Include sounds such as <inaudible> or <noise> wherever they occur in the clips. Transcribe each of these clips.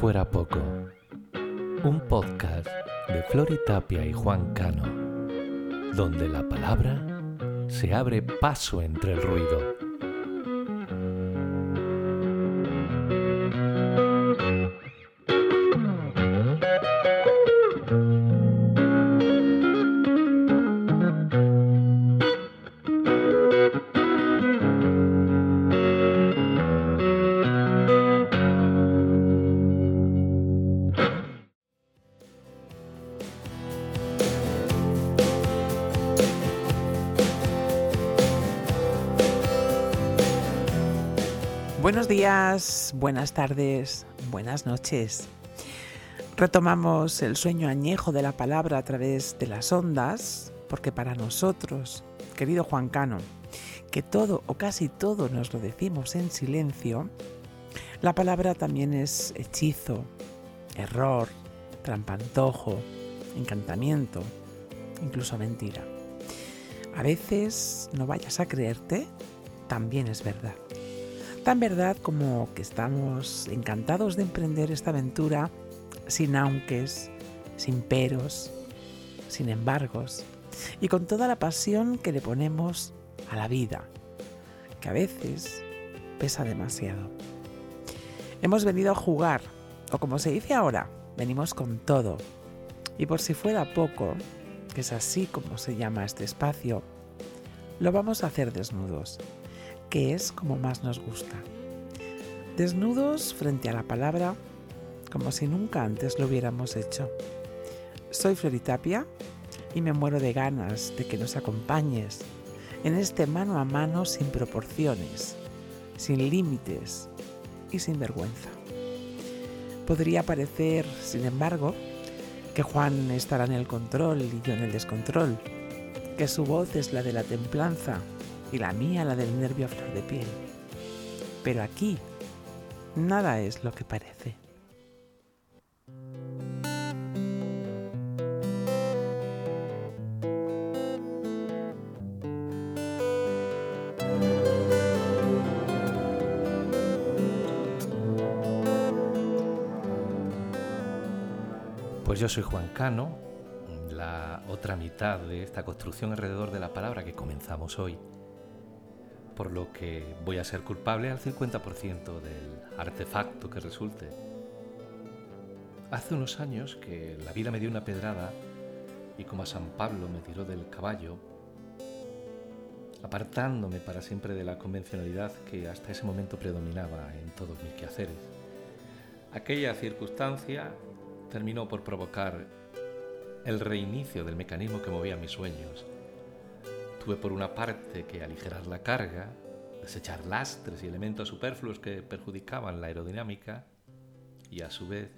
Fuera poco, un podcast de Flori Tapia y Juan Cano, donde la palabra se abre paso entre el ruido. Buenos días, buenas tardes, buenas noches. Retomamos el sueño añejo de la palabra a través de las ondas, porque para nosotros, querido Juan Cano, que todo o casi todo nos lo decimos en silencio, la palabra también es hechizo, error, trampantojo, encantamiento, incluso mentira. A veces, no vayas a creerte, también es verdad. Tan verdad como que estamos encantados de emprender esta aventura sin aunques, sin peros, sin embargos y con toda la pasión que le ponemos a la vida, que a veces pesa demasiado. Hemos venido a jugar, o como se dice ahora, venimos con todo. Y por si fuera poco, que es así como se llama este espacio, lo vamos a hacer desnudos que es como más nos gusta. Desnudos frente a la palabra, como si nunca antes lo hubiéramos hecho. Soy Floritapia y me muero de ganas de que nos acompañes en este mano a mano sin proporciones, sin límites y sin vergüenza. Podría parecer, sin embargo, que Juan estará en el control y yo en el descontrol, que su voz es la de la templanza y la mía la del nervio a flor de piel. Pero aquí nada es lo que parece. Pues yo soy Juan Cano, la otra mitad de esta construcción alrededor de la palabra que comenzamos hoy por lo que voy a ser culpable al 50% del artefacto que resulte. Hace unos años que la vida me dio una pedrada y como a San Pablo me tiró del caballo, apartándome para siempre de la convencionalidad que hasta ese momento predominaba en todos mis quehaceres. Aquella circunstancia terminó por provocar el reinicio del mecanismo que movía mis sueños Tuve por una parte que aligerar la carga, desechar lastres y elementos superfluos que perjudicaban la aerodinámica y a su vez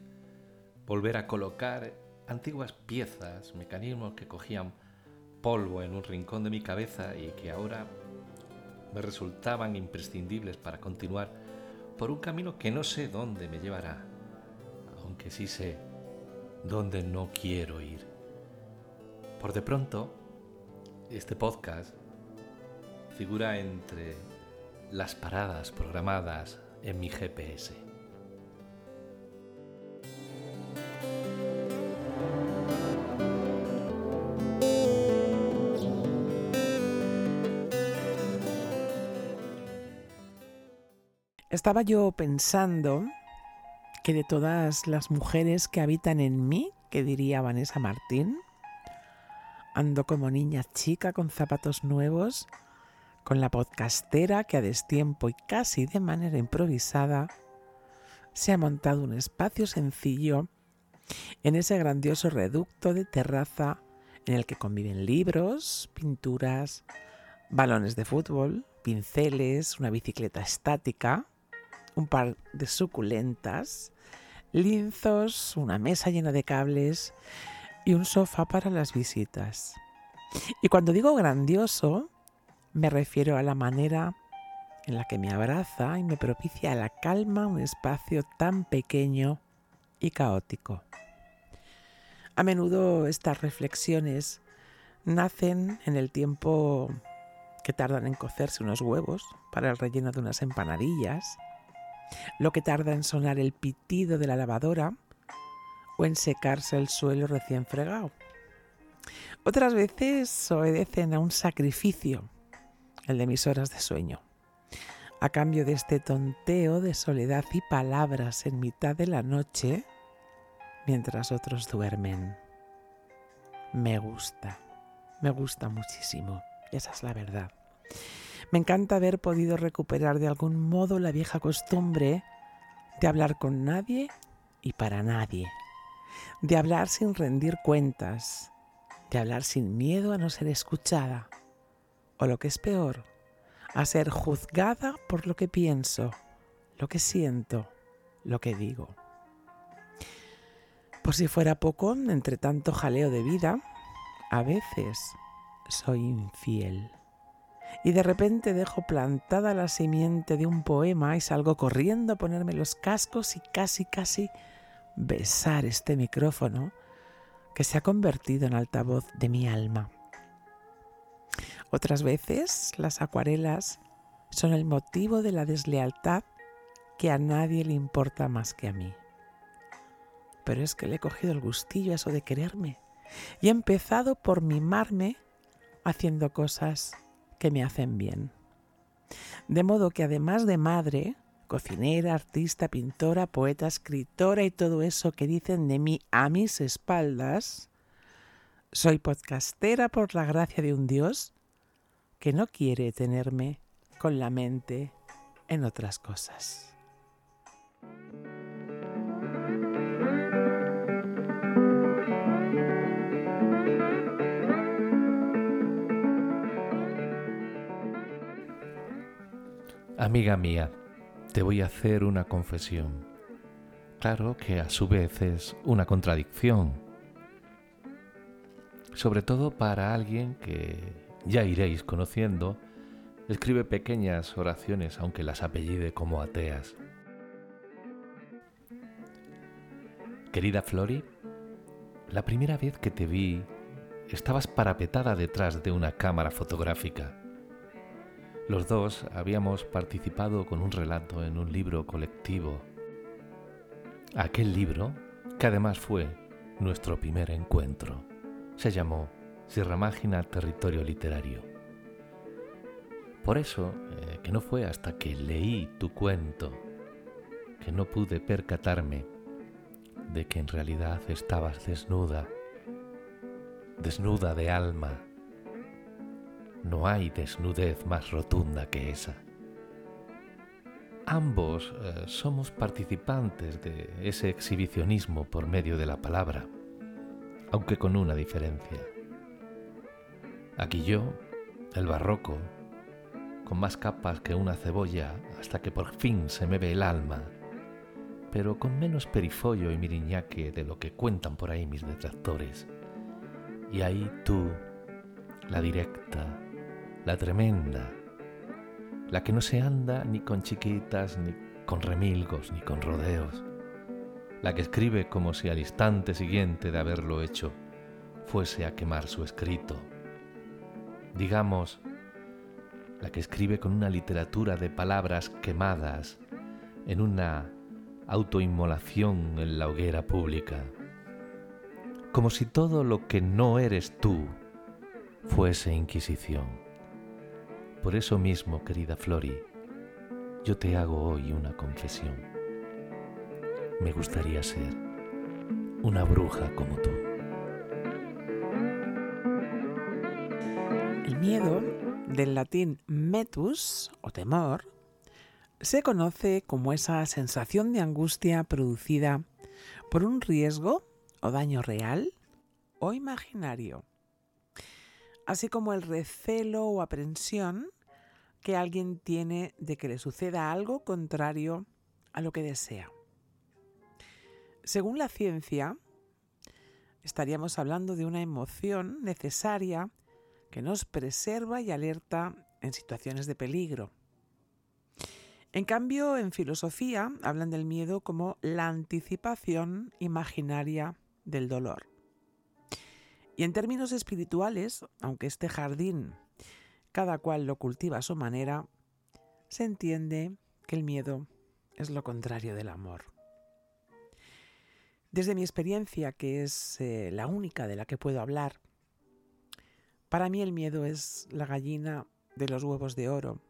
volver a colocar antiguas piezas, mecanismos que cogían polvo en un rincón de mi cabeza y que ahora me resultaban imprescindibles para continuar por un camino que no sé dónde me llevará, aunque sí sé dónde no quiero ir. Por de pronto, este podcast figura entre las paradas programadas en mi GPS. Estaba yo pensando que de todas las mujeres que habitan en mí, que diría Vanessa Martín, Ando como niña chica con zapatos nuevos, con la podcastera que a destiempo y casi de manera improvisada se ha montado un espacio sencillo en ese grandioso reducto de terraza en el que conviven libros, pinturas, balones de fútbol, pinceles, una bicicleta estática, un par de suculentas, linzos, una mesa llena de cables y un sofá para las visitas. Y cuando digo grandioso, me refiero a la manera en la que me abraza y me propicia la calma un espacio tan pequeño y caótico. A menudo estas reflexiones nacen en el tiempo que tardan en cocerse unos huevos para el relleno de unas empanadillas, lo que tarda en sonar el pitido de la lavadora en secarse el suelo recién fregado. Otras veces obedecen a un sacrificio, el de mis horas de sueño. A cambio de este tonteo de soledad y palabras en mitad de la noche, mientras otros duermen. Me gusta, me gusta muchísimo, esa es la verdad. Me encanta haber podido recuperar de algún modo la vieja costumbre de hablar con nadie y para nadie, de hablar sin rendir cuentas, de hablar sin miedo a no ser escuchada, o lo que es peor, a ser juzgada por lo que pienso, lo que siento, lo que digo. Por si fuera poco, entre tanto jaleo de vida, a veces soy infiel. Y de repente dejo plantada la simiente de un poema y salgo corriendo a ponerme los cascos y casi, casi besar este micrófono que se ha convertido en altavoz de mi alma. Otras veces las acuarelas son el motivo de la deslealtad que a nadie le importa más que a mí. Pero es que le he cogido el gustillo a eso de quererme y he empezado por mimarme haciendo cosas que me hacen bien. De modo que además de madre, cocinera, artista, pintora, poeta, escritora y todo eso que dicen de mí a mis espaldas, soy podcastera por la gracia de un Dios que no quiere tenerme con la mente en otras cosas. Amiga mía, te voy a hacer una confesión. Claro que a su vez es una contradicción. Sobre todo para alguien que ya iréis conociendo, escribe pequeñas oraciones aunque las apellide como ateas. Querida Flori, la primera vez que te vi estabas parapetada detrás de una cámara fotográfica. Los dos habíamos participado con un relato en un libro colectivo. Aquel libro, que además fue nuestro primer encuentro, se llamó Sierra Mágina Territorio Literario. Por eso, eh, que no fue hasta que leí tu cuento que no pude percatarme de que en realidad estabas desnuda, desnuda de alma, no hay desnudez más rotunda que esa. Ambos eh, somos participantes de ese exhibicionismo por medio de la palabra, aunque con una diferencia. Aquí yo, el barroco, con más capas que una cebolla hasta que por fin se me ve el alma, pero con menos perifollo y miriñaque de lo que cuentan por ahí mis detractores. Y ahí tú, la directa, la tremenda, la que no se anda ni con chiquitas, ni con remilgos, ni con rodeos, la que escribe como si al instante siguiente de haberlo hecho fuese a quemar su escrito. Digamos, la que escribe con una literatura de palabras quemadas en una autoinmolación en la hoguera pública, como si todo lo que no eres tú fuese Inquisición. Por eso mismo, querida Flori, yo te hago hoy una confesión. Me gustaría ser una bruja como tú. El miedo, del latín metus o temor, se conoce como esa sensación de angustia producida por un riesgo o daño real o imaginario así como el recelo o aprensión que alguien tiene de que le suceda algo contrario a lo que desea. Según la ciencia, estaríamos hablando de una emoción necesaria que nos preserva y alerta en situaciones de peligro. En cambio, en filosofía hablan del miedo como la anticipación imaginaria del dolor. Y en términos espirituales, aunque este jardín cada cual lo cultiva a su manera, se entiende que el miedo es lo contrario del amor. Desde mi experiencia, que es eh, la única de la que puedo hablar, para mí el miedo es la gallina de los huevos de oro,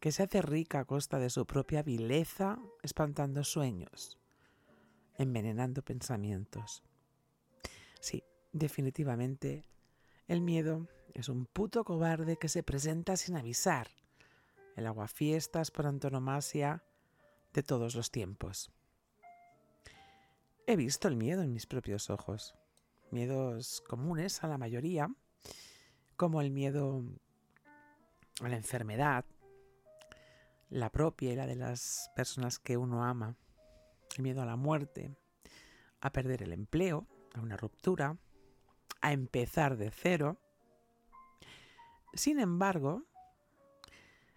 que se hace rica a costa de su propia vileza, espantando sueños, envenenando pensamientos. Sí, definitivamente, el miedo es un puto cobarde que se presenta sin avisar, el aguafiestas por antonomasia de todos los tiempos. He visto el miedo en mis propios ojos, miedos comunes a la mayoría, como el miedo a la enfermedad, la propia y la de las personas que uno ama, el miedo a la muerte, a perder el empleo, a una ruptura, a empezar de cero. Sin embargo,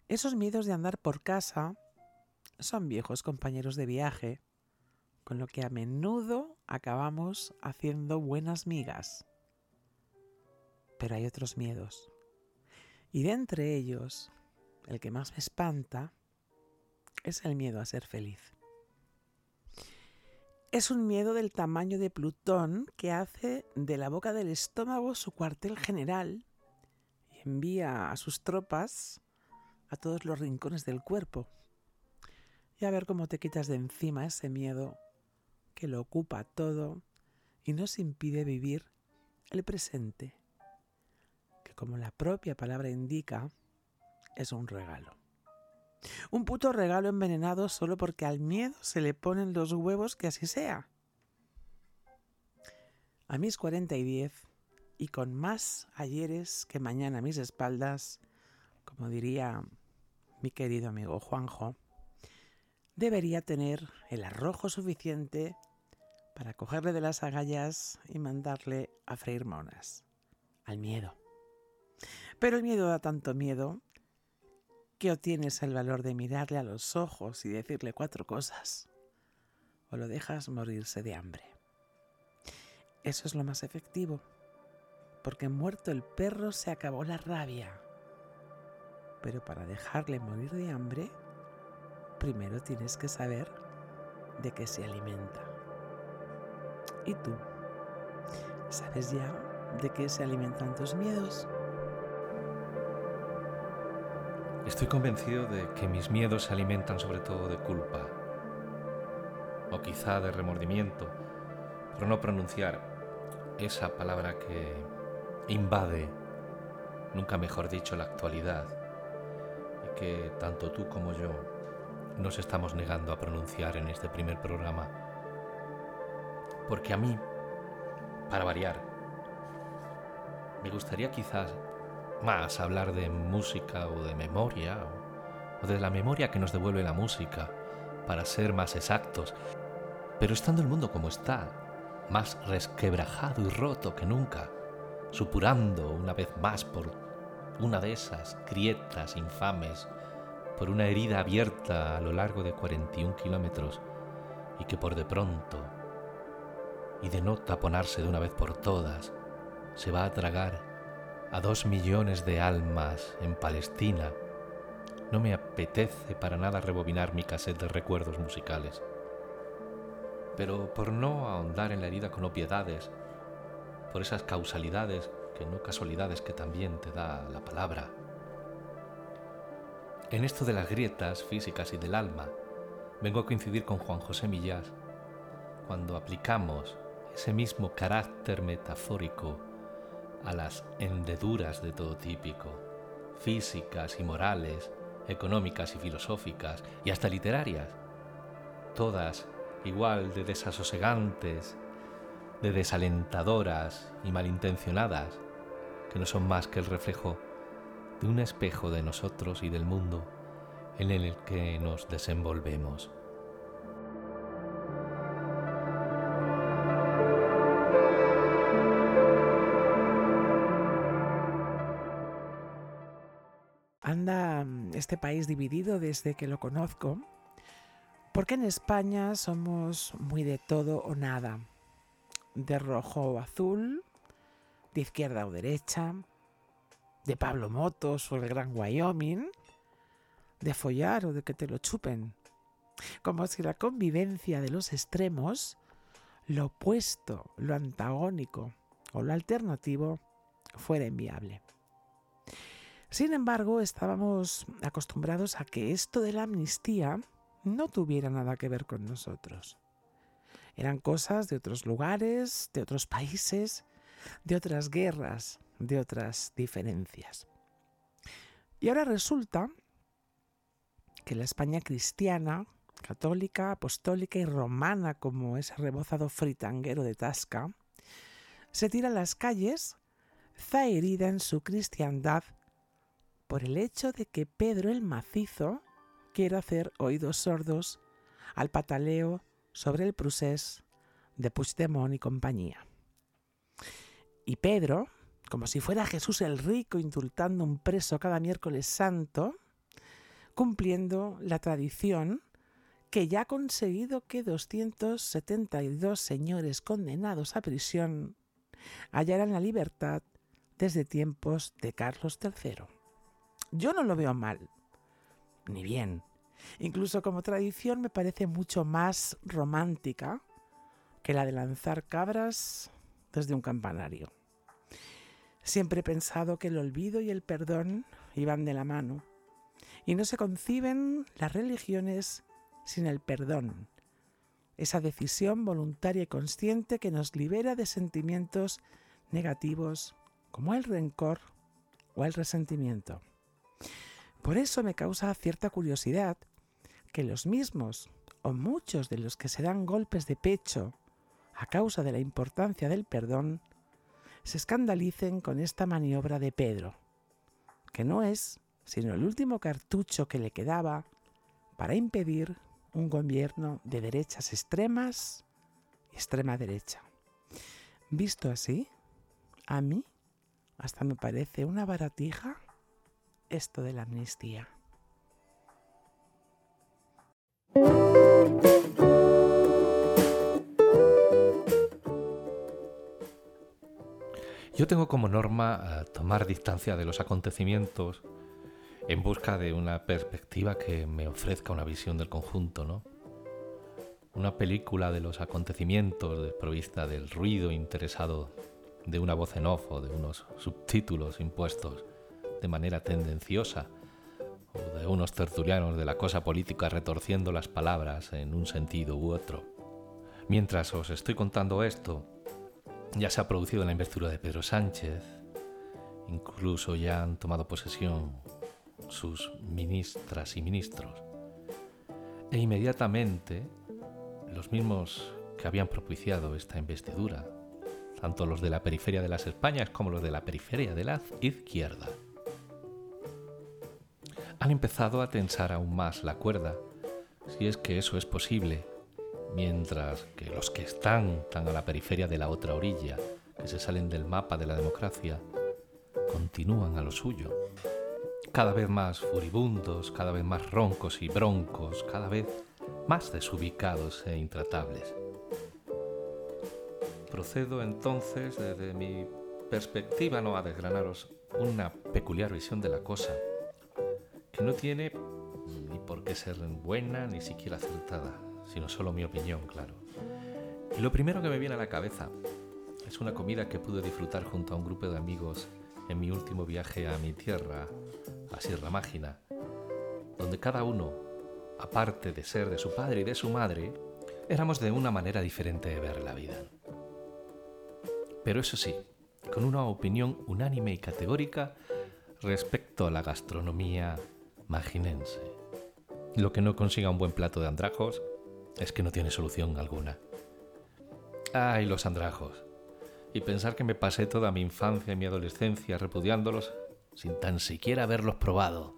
esos miedos de andar por casa son viejos compañeros de viaje, con lo que a menudo acabamos haciendo buenas migas pero hay otros miedos. Y de entre ellos, el que más me espanta es el miedo a ser feliz. Es un miedo del tamaño de Plutón que hace de la boca del estómago su cuartel general y envía a sus tropas a todos los rincones del cuerpo. Y a ver cómo te quitas de encima ese miedo que lo ocupa todo y nos impide vivir el presente como la propia palabra indica, es un regalo. Un puto regalo envenenado solo porque al miedo se le ponen los huevos que así sea. A mis 40 y 10, y con más ayeres que mañana a mis espaldas, como diría mi querido amigo Juanjo, debería tener el arrojo suficiente para cogerle de las agallas y mandarle a freír monas. Al miedo. Pero el miedo da tanto miedo que o tienes el valor de mirarle a los ojos y decirle cuatro cosas, o lo dejas morirse de hambre. Eso es lo más efectivo, porque muerto el perro se acabó la rabia. Pero para dejarle morir de hambre, primero tienes que saber de qué se alimenta. ¿Y tú? ¿Sabes ya de qué se alimentan tus miedos? Estoy convencido de que mis miedos se alimentan sobre todo de culpa, o quizá de remordimiento, por no pronunciar esa palabra que invade, nunca mejor dicho, la actualidad, y que tanto tú como yo nos estamos negando a pronunciar en este primer programa. Porque a mí, para variar, me gustaría quizás más hablar de música o de memoria o, de la memoria que nos devuelve la música, para ser más exactos. Pero estando el mundo como está, más resquebrajado y roto que nunca, supurando una vez más por una de esas grietas infames, por una herida abierta a lo largo de 41 kilómetros y que por de pronto, y de no taponarse de una vez por todas, se va a tragar a dos millones de almas en Palestina, no me apetece para nada rebobinar mi cassette de recuerdos musicales. Pero por no ahondar en la herida con obviedades, por esas causalidades que no casualidades que también te da la palabra, en esto de las grietas físicas y del alma, vengo a coincidir con Juan José Millás cuando aplicamos ese mismo carácter metafórico a las hendeduras de todo típico, físicas y morales, económicas y filosóficas y hasta literarias, todas igual de desasosegantes, de desalentadoras y malintencionadas, que no son más que el reflejo de un espejo de nosotros y del mundo en el que nos desenvolvemos. Este país dividido desde que lo conozco, porque en España somos muy de todo o nada, de rojo o azul, de izquierda o derecha, de Pablo Motos o el Gran Wyoming, de follar o de que te lo chupen, como si la convivencia de los extremos, lo opuesto, lo antagónico o lo alternativo, fuera inviable. Sin embargo, estábamos acostumbrados a que esto de la amnistía no tuviera nada que ver con nosotros. Eran cosas de otros lugares, de otros países, de otras guerras, de otras diferencias. Y ahora resulta que la España cristiana, católica, apostólica y romana, como ese rebozado fritanguero de Tasca, se tira a las calles zaherida en su cristiandad por el hecho de que Pedro el Macizo quiere hacer oídos sordos al pataleo sobre el procés de Puigdemont y compañía. Y Pedro, como si fuera Jesús el rico indultando un preso cada miércoles santo, cumpliendo la tradición que ya ha conseguido que 272 señores condenados a prisión hallaran la libertad desde tiempos de Carlos III. Yo no lo veo mal, ni bien. Incluso como tradición me parece mucho más romántica que la de lanzar cabras desde un campanario. Siempre he pensado que el olvido y el perdón iban de la mano y no se conciben las religiones sin el perdón, esa decisión voluntaria y consciente que nos libera de sentimientos negativos como el rencor o el resentimiento. Por eso me causa cierta curiosidad que los mismos o muchos de los que se dan golpes de pecho a causa de la importancia del perdón se escandalicen con esta maniobra de Pedro, que no es sino el último cartucho que le quedaba para impedir un gobierno de derechas extremas y extrema derecha. Visto así, a mí hasta me parece una baratija esto de la amnistía. Yo tengo como norma eh, tomar distancia de los acontecimientos en busca de una perspectiva que me ofrezca una visión del conjunto, ¿no? Una película de los acontecimientos desprovista del ruido interesado de una voz en off o de unos subtítulos impuestos de manera tendenciosa o de unos tertulianos de la cosa política retorciendo las palabras en un sentido u otro. Mientras os estoy contando esto, ya se ha producido la investidura de Pedro Sánchez, incluso ya han tomado posesión sus ministras y ministros. E inmediatamente los mismos que habían propiciado esta investidura, tanto los de la periferia de las Españas como los de la periferia de la izquierda, han empezado a tensar aún más la cuerda, si es que eso es posible, mientras que los que están tan a la periferia de la otra orilla, que se salen del mapa de la democracia, continúan a lo suyo, cada vez más furibundos, cada vez más roncos y broncos, cada vez más desubicados e intratables. Procedo entonces desde mi perspectiva no a desgranaros una peculiar visión de la cosa, no tiene ni por qué ser buena ni siquiera acertada, sino solo mi opinión, claro. Y lo primero que me viene a la cabeza es una comida que pude disfrutar junto a un grupo de amigos en mi último viaje a mi tierra, a Sierra Mágina, donde cada uno, aparte de ser de su padre y de su madre, éramos de una manera diferente de ver la vida. Pero eso sí, con una opinión unánime y categórica respecto a la gastronomía maginense. Lo que no consiga un buen plato de andrajos es que no tiene solución alguna. ¡Ay, los andrajos! Y pensar que me pasé toda mi infancia y mi adolescencia repudiándolos sin tan siquiera haberlos probado.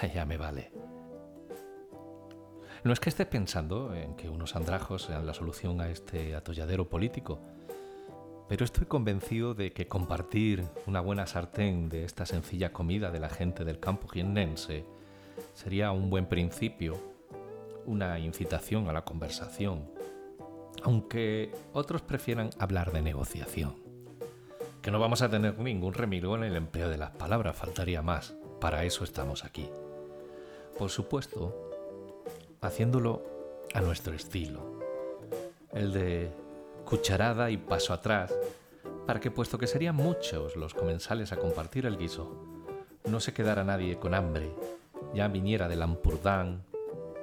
<laughs> Ya me vale. No es que esté pensando en que unos andrajos sean la solución a este atolladero político, pero estoy convencido de que compartir una buena sartén de esta sencilla comida de la gente del campo jiennense sería un buen principio una incitación a la conversación, aunque otros prefieran hablar de negociación. Que no vamos a tener ningún remilgo en el empleo de las palabras, faltaría más, para eso estamos aquí. Por supuesto, haciéndolo a nuestro estilo. El de cucharada y paso atrás, para que puesto que serían muchos los comensales a compartir el guiso, no se quedara nadie con hambre, ya viniera del Ampurdán,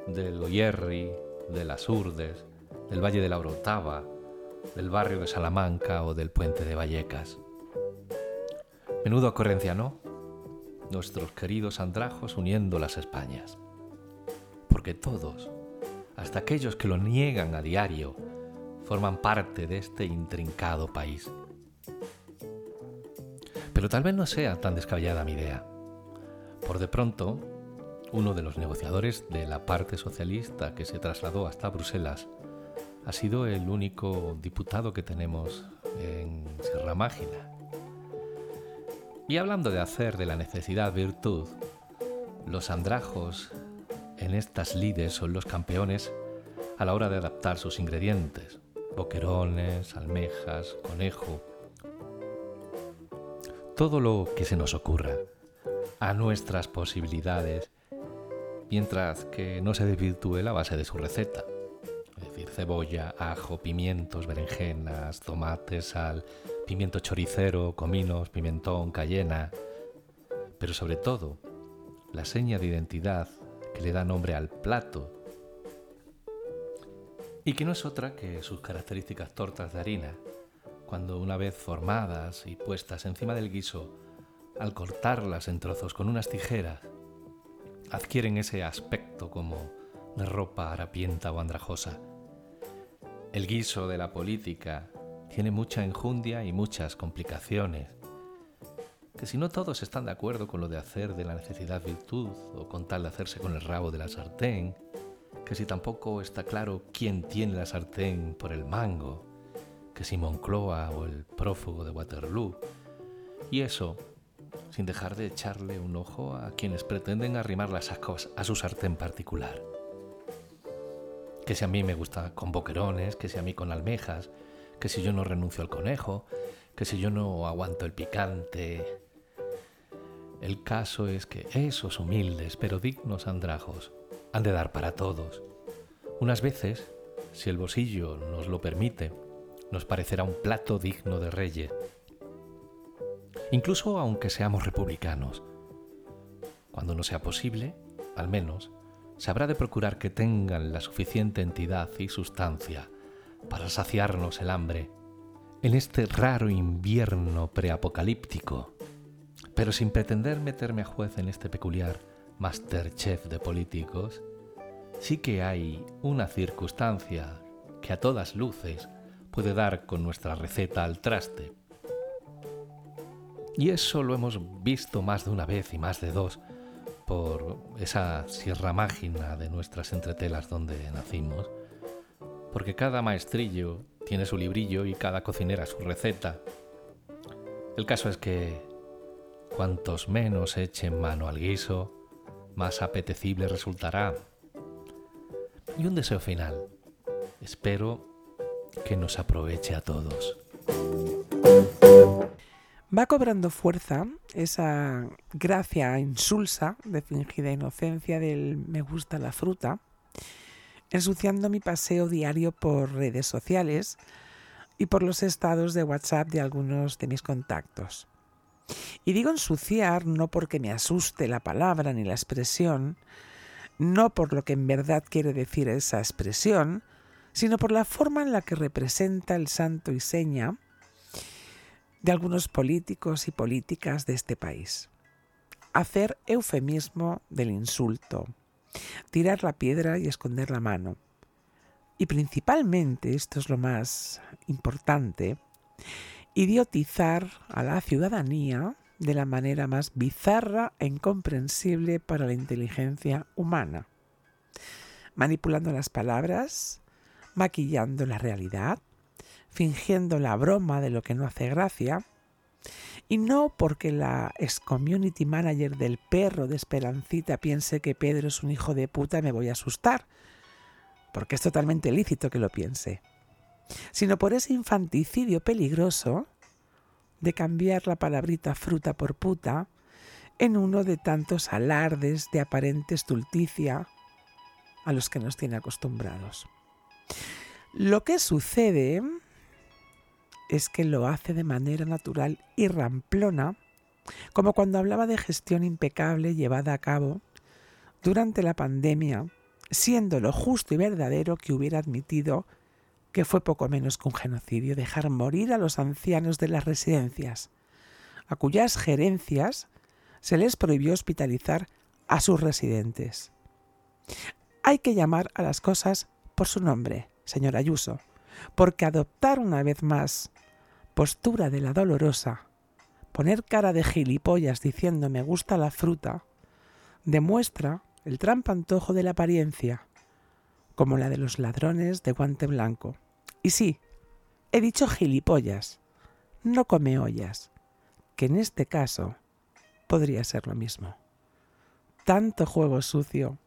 del Oyerri, de las Urdes, del Valle de la Orotava, del barrio de Salamanca o del puente de Vallecas. Menudo ocurrencia, ¿no? Nuestros queridos andrajos uniendo las Españas. Porque todos, hasta aquellos que lo niegan a diario, forman parte de este intrincado país. Pero tal vez no sea tan descabellada mi idea. Por de pronto, uno de los negociadores de la parte socialista que se trasladó hasta Bruselas ha sido el único diputado que tenemos en Sierra Mágina. Y hablando de hacer de la necesidad virtud, los andrajos en estas lides son los campeones a la hora de adaptar sus ingredientes, boquerones, almejas, conejo, todo lo que se nos ocurra a nuestras posibilidades, mientras que no se desvirtúe la base de su receta. Es decir, cebolla, ajo, pimientos, berenjenas, tomates, sal, pimiento choricero, cominos, pimentón, cayena. Pero sobre todo, la seña de identidad que le da nombre al plato y que no es otra que sus características tortas de harina, cuando una vez formadas y puestas encima del guiso, al cortarlas en trozos con unas tijeras, adquieren ese aspecto como de ropa harapienta o andrajosa. El guiso de la política tiene mucha enjundia y muchas complicaciones, que si no todos están de acuerdo con lo de hacer de la necesidad virtud o con tal de hacerse con el rabo de la sartén, que si tampoco está claro quién tiene la sartén por el mango, que si Moncloa o el prófugo de Waterloo, y eso sin dejar de echarle un ojo a quienes pretenden arrimar las ascos a su sartén particular. Que si a mí me gusta con boquerones, que si a mí con almejas, que si yo no renuncio al conejo, que si yo no aguanto el picante. El caso es que esos humildes pero dignos andrajos han de dar para todos. Unas veces, si el bolsillo nos lo permite, nos parecerá un plato digno de reyes, incluso aunque seamos republicanos. Cuando no sea posible, al menos, se habrá de procurar que tengan la suficiente entidad y sustancia para saciarnos el hambre en este raro invierno preapocalíptico, pero sin pretender meterme a juez en este peculiar masterchef de políticos, sí que hay una circunstancia que a todas luces puede dar con nuestra receta al traste y eso lo hemos visto más de una vez y más de dos por esa sierra mágina de nuestras entretelas donde nacimos, porque cada maestrillo tiene su librillo y cada cocinera su receta. El caso es que cuantos menos echen mano al guiso, más apetecible resultará. Y un deseo final. Espero que nos aproveche a todos va cobrando fuerza esa gracia insulsa de fingida inocencia del me gusta la fruta, ensuciando mi paseo diario por redes sociales y por los estados de WhatsApp de algunos de mis contactos. Y digo ensuciar no porque me asuste la palabra ni la expresión, no por lo que en verdad quiere decir esa expresión, sino por la forma en la que representa el santo y seña de algunos políticos y políticas de este país. Hacer eufemismo del insulto, tirar la piedra y esconder la mano. Y principalmente, esto es lo más importante, idiotizar a la ciudadanía de la manera más bizarra e incomprensible para la inteligencia humana, manipulando las palabras, maquillando la realidad, fingiendo la broma de lo que no hace gracia, y no porque la ex community manager del perro de Esperancita piense que Pedro es un hijo de puta me voy a asustar, porque es totalmente lícito que lo piense, sino por ese infanticidio peligroso de cambiar la palabrita fruta por puta en uno de tantos alardes de aparente estulticia a los que nos tiene acostumbrados. Lo que sucede es que lo hace de manera natural y ramplona, como cuando hablaba de gestión impecable llevada a cabo durante la pandemia, siendo lo justo y verdadero que hubiera admitido que fue poco menos que un genocidio dejar morir a los ancianos de las residencias, a cuyas gerencias se les prohibió hospitalizar a sus residentes. Hay que llamar a las cosas por su nombre, señor Ayuso, porque adoptar una vez más postura de la dolorosa, poner cara de gilipollas diciendo me gusta la fruta, demuestra el trampantojo de la apariencia, como la de los ladrones de guante blanco. Y sí, he dicho gilipollas, no come ollas, que en este caso podría ser lo mismo. Tanto juego sucio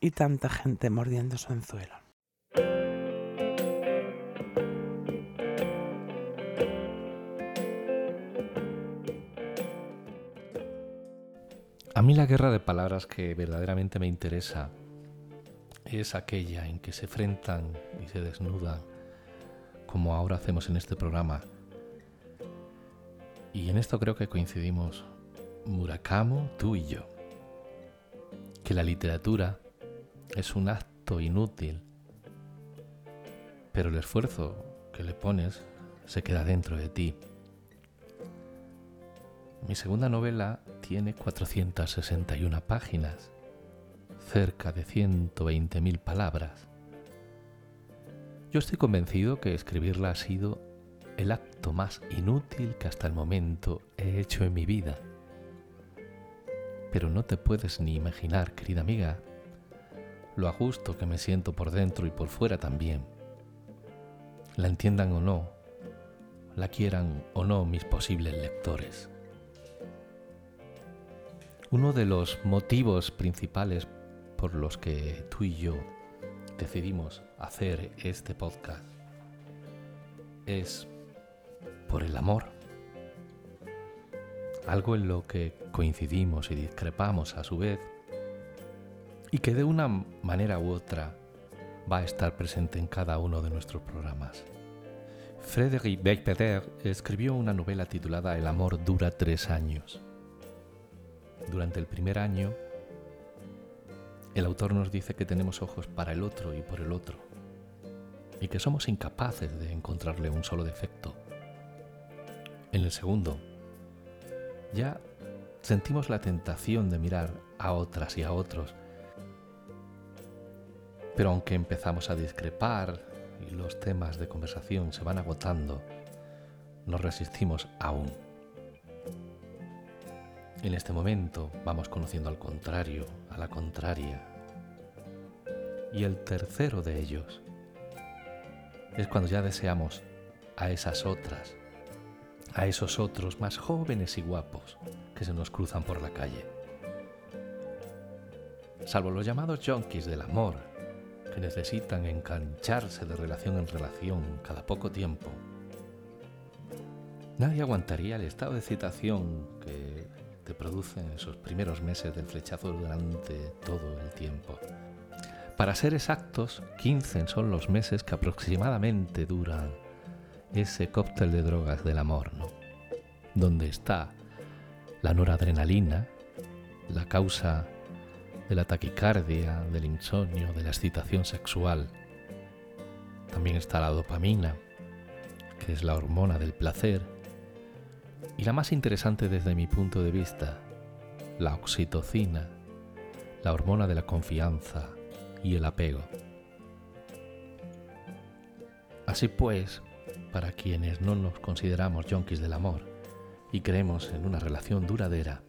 y tanta gente mordiendo su anzuelo. A mí la guerra de palabras que verdaderamente me interesa es aquella en que se enfrentan y se desnudan, como ahora hacemos en este programa. Y en esto creo que coincidimos Murakamo, tú y yo. Que la literatura es un acto inútil, pero el esfuerzo que le pones se queda dentro de ti. Mi segunda novela tiene 461 páginas, cerca de 120.000 palabras. Yo estoy convencido que escribirla ha sido el acto más inútil que hasta el momento he hecho en mi vida. Pero no te puedes ni imaginar, querida amiga, lo a gusto que me siento por dentro y por fuera también. La entiendan o no, la quieran o no mis posibles lectores. Uno de los motivos principales por los que tú y yo decidimos hacer este podcast es por el amor. Algo en lo que coincidimos y discrepamos a su vez y que de una manera u otra va a estar presente en cada uno de nuestros programas. Frédéric Becbeder escribió una novela titulada El amor dura tres años durante el primer año, el autor nos dice que tenemos ojos para el otro y por el otro, y que somos incapaces de encontrarle un solo defecto. En el segundo, ya sentimos la tentación de mirar a otras y a otros, pero aunque empezamos a discrepar y los temas de conversación se van agotando, nos resistimos aún. En este momento vamos conociendo al contrario, la contraria. Y el tercero de ellos es cuando ya deseamos a esas otras, a esos otros más jóvenes y guapos que se nos cruzan por la calle. Salvo los llamados junkies del amor, que necesitan engancharse de relación en relación cada poco tiempo, nadie aguantaría el estado de excitación que producen esos primeros meses del flechazo durante todo el tiempo. Para ser exactos, 15 son los meses que aproximadamente duran ese cóctel de drogas del amor, ¿no? Donde está la noradrenalina, la causa de la taquicardia, del insomnio, de la excitación sexual. También está la dopamina, que es la hormona del placer y la más interesante desde mi punto de vista, la oxitocina, la hormona de la confianza y el apego. Así pues, para quienes no nos consideramos yonkis del amor y creemos en una relación duradera,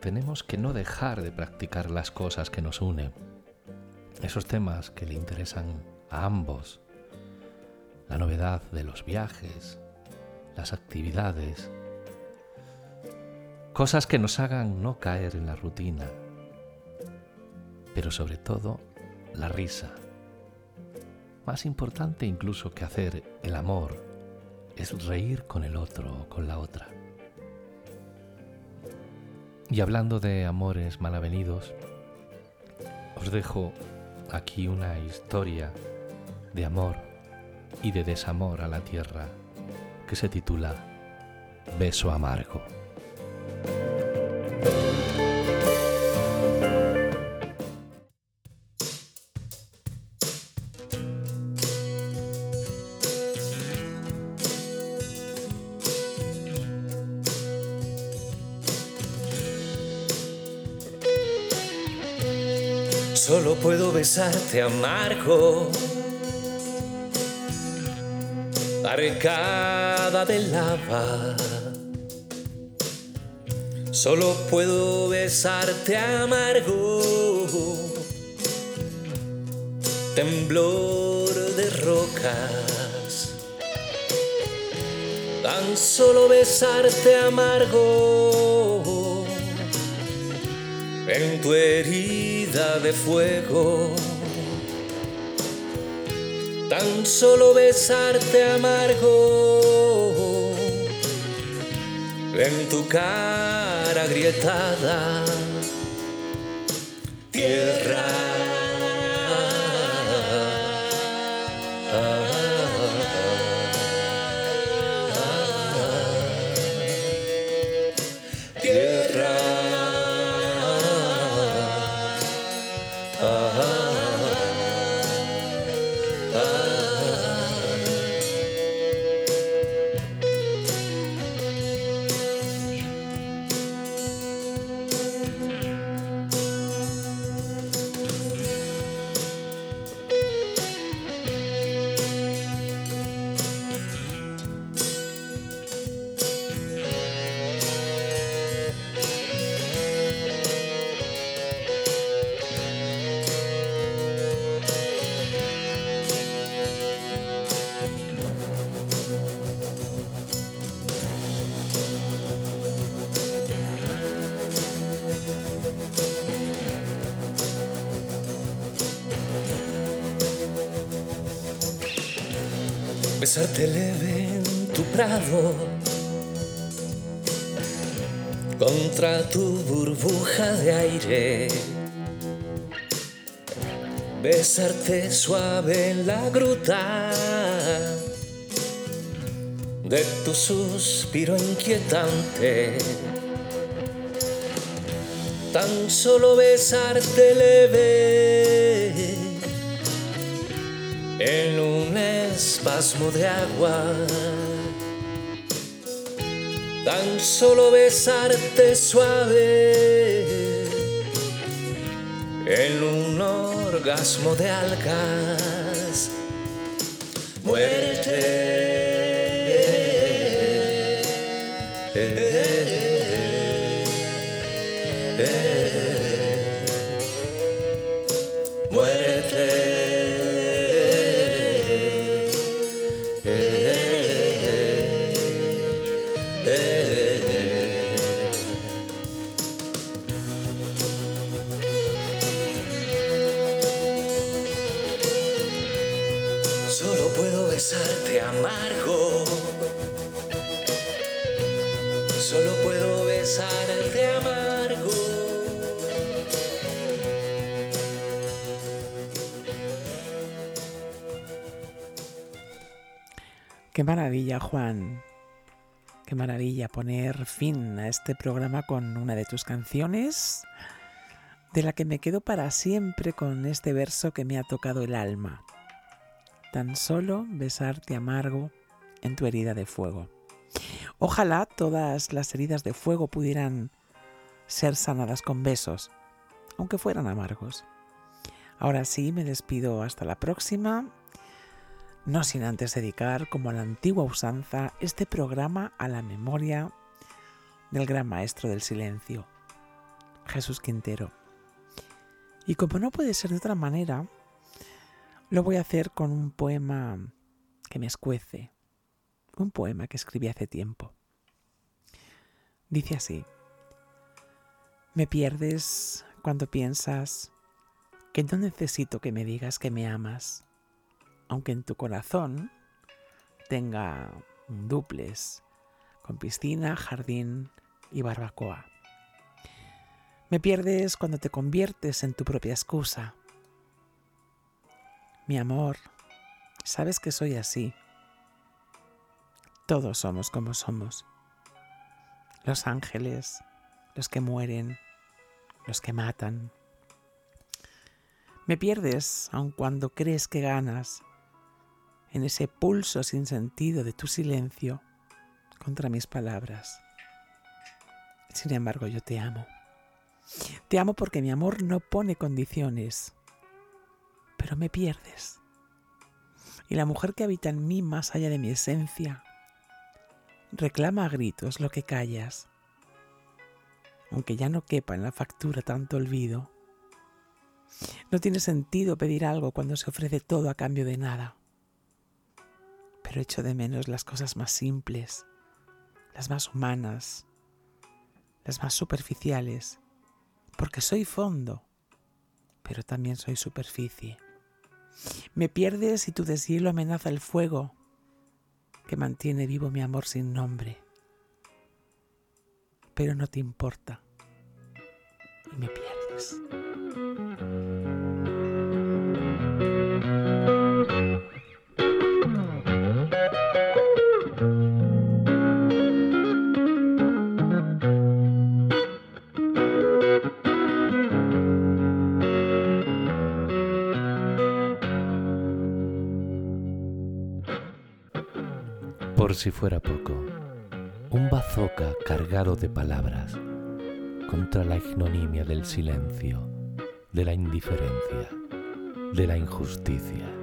tenemos que no dejar de practicar las cosas que nos unen, esos temas que le interesan a ambos, la novedad de los viajes, las actividades, cosas que nos hagan no caer en la rutina, pero sobre todo la risa. Más importante incluso que hacer el amor es reír con el otro o con la otra. Y hablando de amores malavenidos, os dejo aquí una historia de amor y de desamor a la tierra que se titula Beso amargo. Solo puedo besarte amargo, arcada de lava. Solo puedo besarte amargo, temblor de rocas. Tan solo besarte amargo en tu herida de fuego. Tan solo besarte amargo en tu cara agrietada. Tierra. Besarte leve en tu prado contra tu burbuja de aire, besarte suave en la gruta de tu suspiro inquietante, tan solo besarte leve en un espasmo de agua. Tan solo besarte suave en un orgasmo de algas. Muérete. Solo puedo besarte amargo. Qué maravilla, Juan. Qué maravilla poner fin a este programa con una de tus canciones, de la que me quedo para siempre con este verso que me ha tocado el alma. Tan solo besarte amargo en tu herida de fuego. Ojalá todas las heridas de fuego pudieran ser sanadas con besos, aunque fueran amargos. Ahora sí, me despido hasta la próxima no sin antes dedicar, como a la antigua usanza, este programa a la memoria del gran maestro del silencio, Jesús Quintero. Y como no puede ser de otra manera, lo voy a hacer con un poema que me escuece, un poema que escribí hace tiempo. Dice así, me pierdes cuando piensas que no necesito que me digas que me amas aunque en tu corazón tenga un duples con piscina, jardín y barbacoa. Me pierdes cuando te conviertes en tu propia excusa. Mi amor, sabes que soy así. Todos somos como somos. Los ángeles, los que mueren, los que matan. Me pierdes aun cuando crees que ganas en ese pulso sin sentido de tu silencio contra mis palabras. Sin embargo, yo te amo. Te amo porque mi amor no pone condiciones, pero me pierdes. Y la mujer que habita en mí más allá de mi esencia reclama a gritos lo que callas. Aunque ya no quepa en la factura tanto olvido, no tiene sentido pedir algo cuando se ofrece todo a cambio de nada. Pero echo de menos las cosas más simples, las más humanas, las más superficiales, porque soy fondo, pero también soy superficie. Me pierdes y tu deshielo amenaza el fuego que mantiene vivo mi amor sin nombre. Pero no te importa y me pierdes. Por si fuera poco, un bazooka cargado de palabras contra la ignominia del silencio, de la indiferencia, de la injusticia.